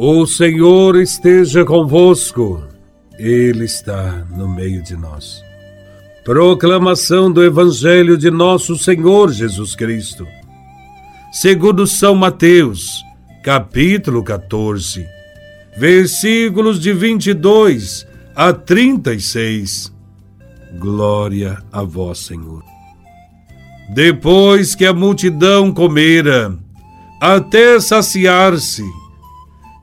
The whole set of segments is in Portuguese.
O Senhor esteja convosco, Ele está no meio de nós. Proclamação do Evangelho de Nosso Senhor Jesus Cristo, segundo São Mateus, capítulo 14, versículos de 22 a 36. Glória a Vós, Senhor. Depois que a multidão comera, até saciar-se,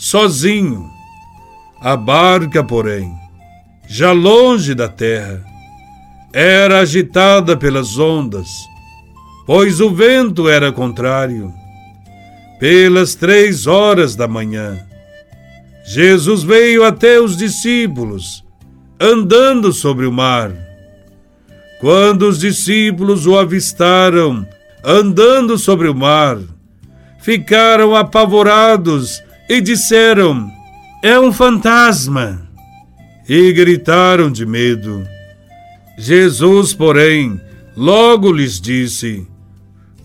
sozinho. A barca, porém, já longe da terra, era agitada pelas ondas, pois o vento era contrário. Pelas três horas da manhã, Jesus veio até os discípulos, andando sobre o mar. Quando os discípulos o avistaram andando sobre o mar, ficaram apavorados e disseram: É um fantasma! E gritaram de medo. Jesus, porém, logo lhes disse: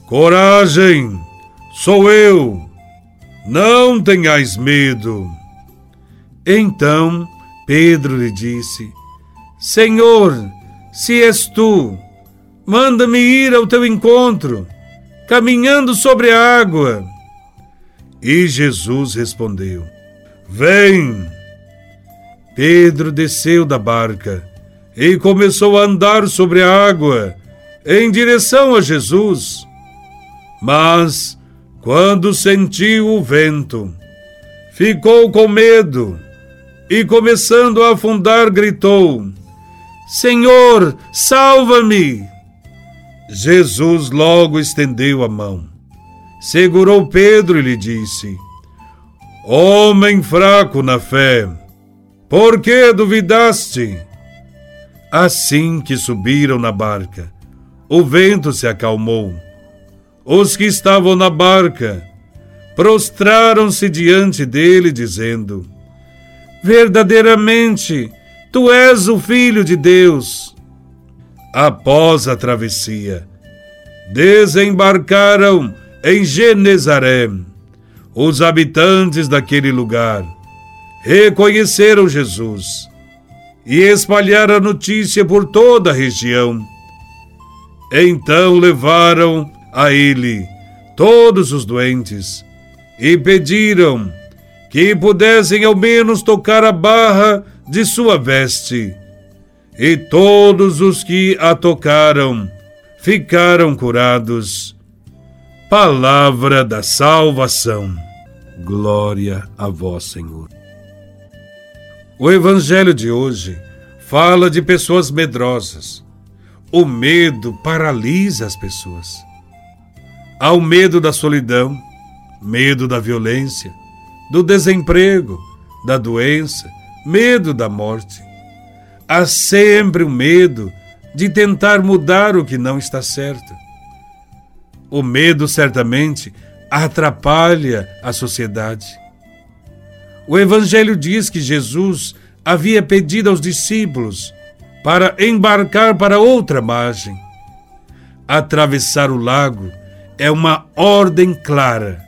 Coragem, sou eu, não tenhais medo. Então Pedro lhe disse: Senhor, se és tu, manda-me ir ao teu encontro, caminhando sobre a água. E Jesus respondeu: Vem! Pedro desceu da barca e começou a andar sobre a água em direção a Jesus. Mas, quando sentiu o vento, ficou com medo e, começando a afundar, gritou: Senhor, salva-me! Jesus logo estendeu a mão segurou Pedro e lhe disse: Homem fraco na fé, por que duvidaste? Assim que subiram na barca, o vento se acalmou. Os que estavam na barca prostraram-se diante dele, dizendo: Verdadeiramente, tu és o Filho de Deus. Após a travessia, desembarcaram em Genezaré. Os habitantes daquele lugar reconheceram Jesus e espalharam a notícia por toda a região. Então levaram a ele todos os doentes e pediram que pudessem ao menos tocar a barra de sua veste. E todos os que a tocaram ficaram curados. Palavra da salvação. Glória a vós, Senhor. O evangelho de hoje fala de pessoas medrosas. O medo paralisa as pessoas. Há o medo da solidão, medo da violência, do desemprego, da doença, medo da morte. Há sempre o medo de tentar mudar o que não está certo o medo certamente atrapalha a sociedade. O Evangelho diz que Jesus havia pedido aos discípulos para embarcar para outra margem. Atravessar o lago é uma ordem clara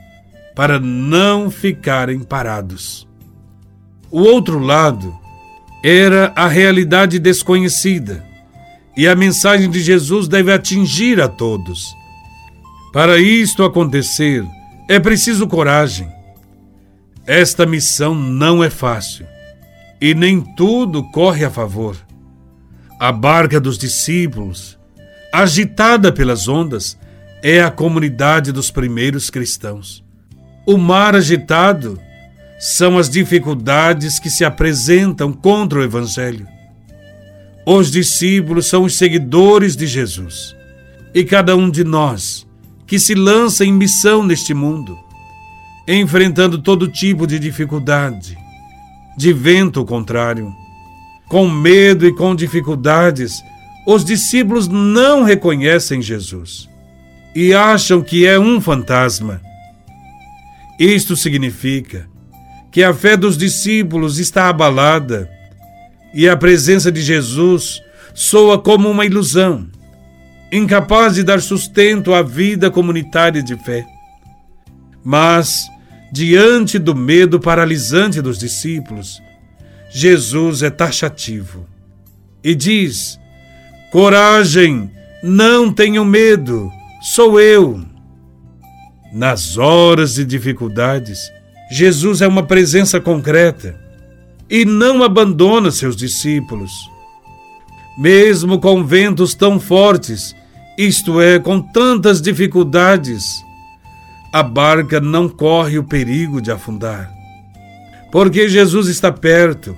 para não ficarem parados. O outro lado era a realidade desconhecida, e a mensagem de Jesus deve atingir a todos. Para isto acontecer, é preciso coragem. Esta missão não é fácil e nem tudo corre a favor. A barca dos discípulos, agitada pelas ondas, é a comunidade dos primeiros cristãos. O mar agitado são as dificuldades que se apresentam contra o Evangelho. Os discípulos são os seguidores de Jesus e cada um de nós que se lança em missão neste mundo, enfrentando todo tipo de dificuldade, de vento contrário. Com medo e com dificuldades, os discípulos não reconhecem Jesus e acham que é um fantasma. Isto significa que a fé dos discípulos está abalada e a presença de Jesus soa como uma ilusão, incapaz de dar sustento à vida comunitária de fé. Mas, diante do medo paralisante dos discípulos, Jesus é taxativo e diz: Coragem, não tenham medo, sou eu. Nas horas de dificuldades, Jesus é uma presença concreta e não abandona seus discípulos. Mesmo com ventos tão fortes, isto é, com tantas dificuldades, a barca não corre o perigo de afundar. Porque Jesus está perto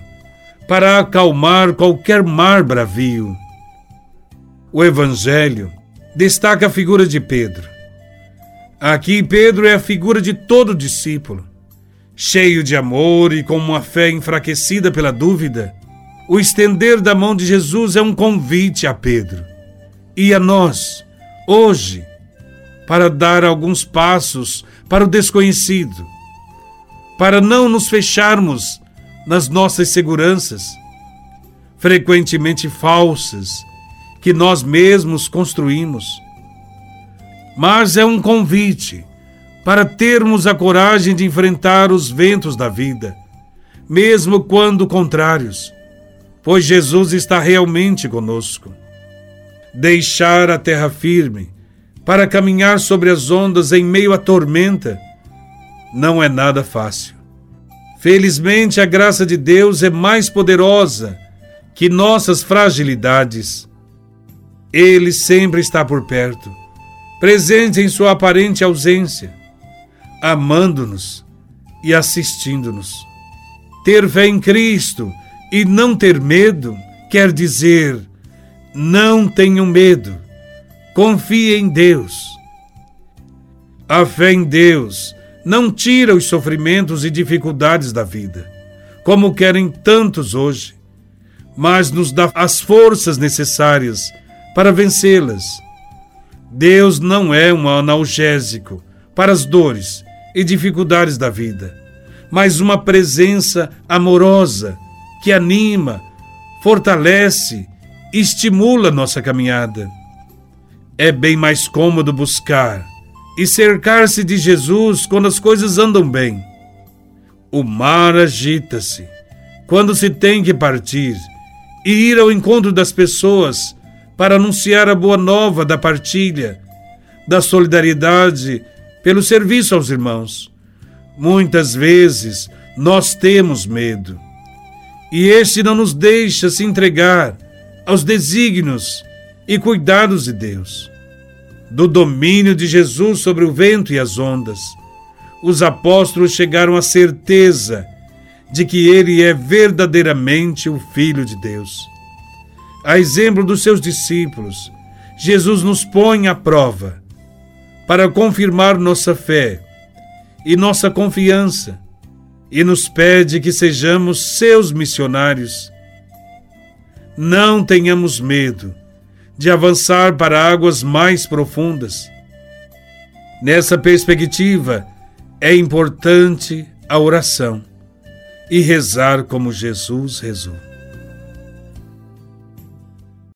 para acalmar qualquer mar bravio. O Evangelho destaca a figura de Pedro. Aqui, Pedro é a figura de todo discípulo. Cheio de amor e com uma fé enfraquecida pela dúvida, o estender da mão de Jesus é um convite a Pedro e a nós, hoje, para dar alguns passos para o desconhecido, para não nos fecharmos nas nossas seguranças, frequentemente falsas, que nós mesmos construímos. Mas é um convite para termos a coragem de enfrentar os ventos da vida, mesmo quando contrários, pois Jesus está realmente conosco. Deixar a terra firme para caminhar sobre as ondas em meio à tormenta não é nada fácil. Felizmente, a graça de Deus é mais poderosa que nossas fragilidades. Ele sempre está por perto, presente em sua aparente ausência amando-nos e assistindo-nos. Ter fé em Cristo e não ter medo quer dizer: não tenham medo, confie em Deus. A fé em Deus não tira os sofrimentos e dificuldades da vida, como querem tantos hoje, mas nos dá as forças necessárias para vencê-las. Deus não é um analgésico para as dores e dificuldades da vida, mas uma presença amorosa que anima, fortalece, estimula nossa caminhada. É bem mais cômodo buscar e cercar-se de Jesus quando as coisas andam bem. O mar agita-se quando se tem que partir e ir ao encontro das pessoas para anunciar a boa nova da partilha, da solidariedade pelo serviço aos irmãos. Muitas vezes nós temos medo, e este não nos deixa se entregar aos desígnios e cuidados de Deus. Do domínio de Jesus sobre o vento e as ondas, os apóstolos chegaram à certeza de que ele é verdadeiramente o Filho de Deus. A exemplo dos seus discípulos, Jesus nos põe à prova para confirmar nossa fé e nossa confiança e nos pede que sejamos seus missionários. Não tenhamos medo de avançar para águas mais profundas. Nessa perspectiva, é importante a oração e rezar como Jesus rezou.